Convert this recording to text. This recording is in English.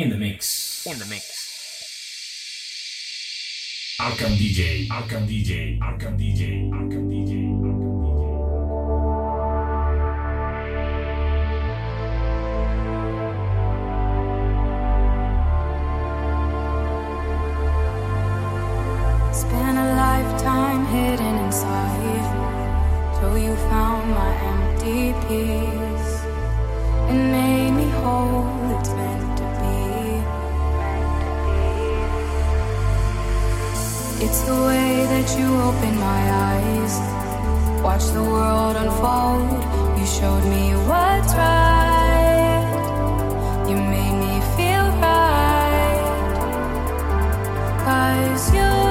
in the mix. In the mix. Arkham DJ, Arkham DJ, Arkham DJ, Arkham DJ. Spent a lifetime hidden inside till you found my empty piece. It's the way that you opened my eyes. Watch the world unfold. You showed me what's right. You made me feel right. Cause you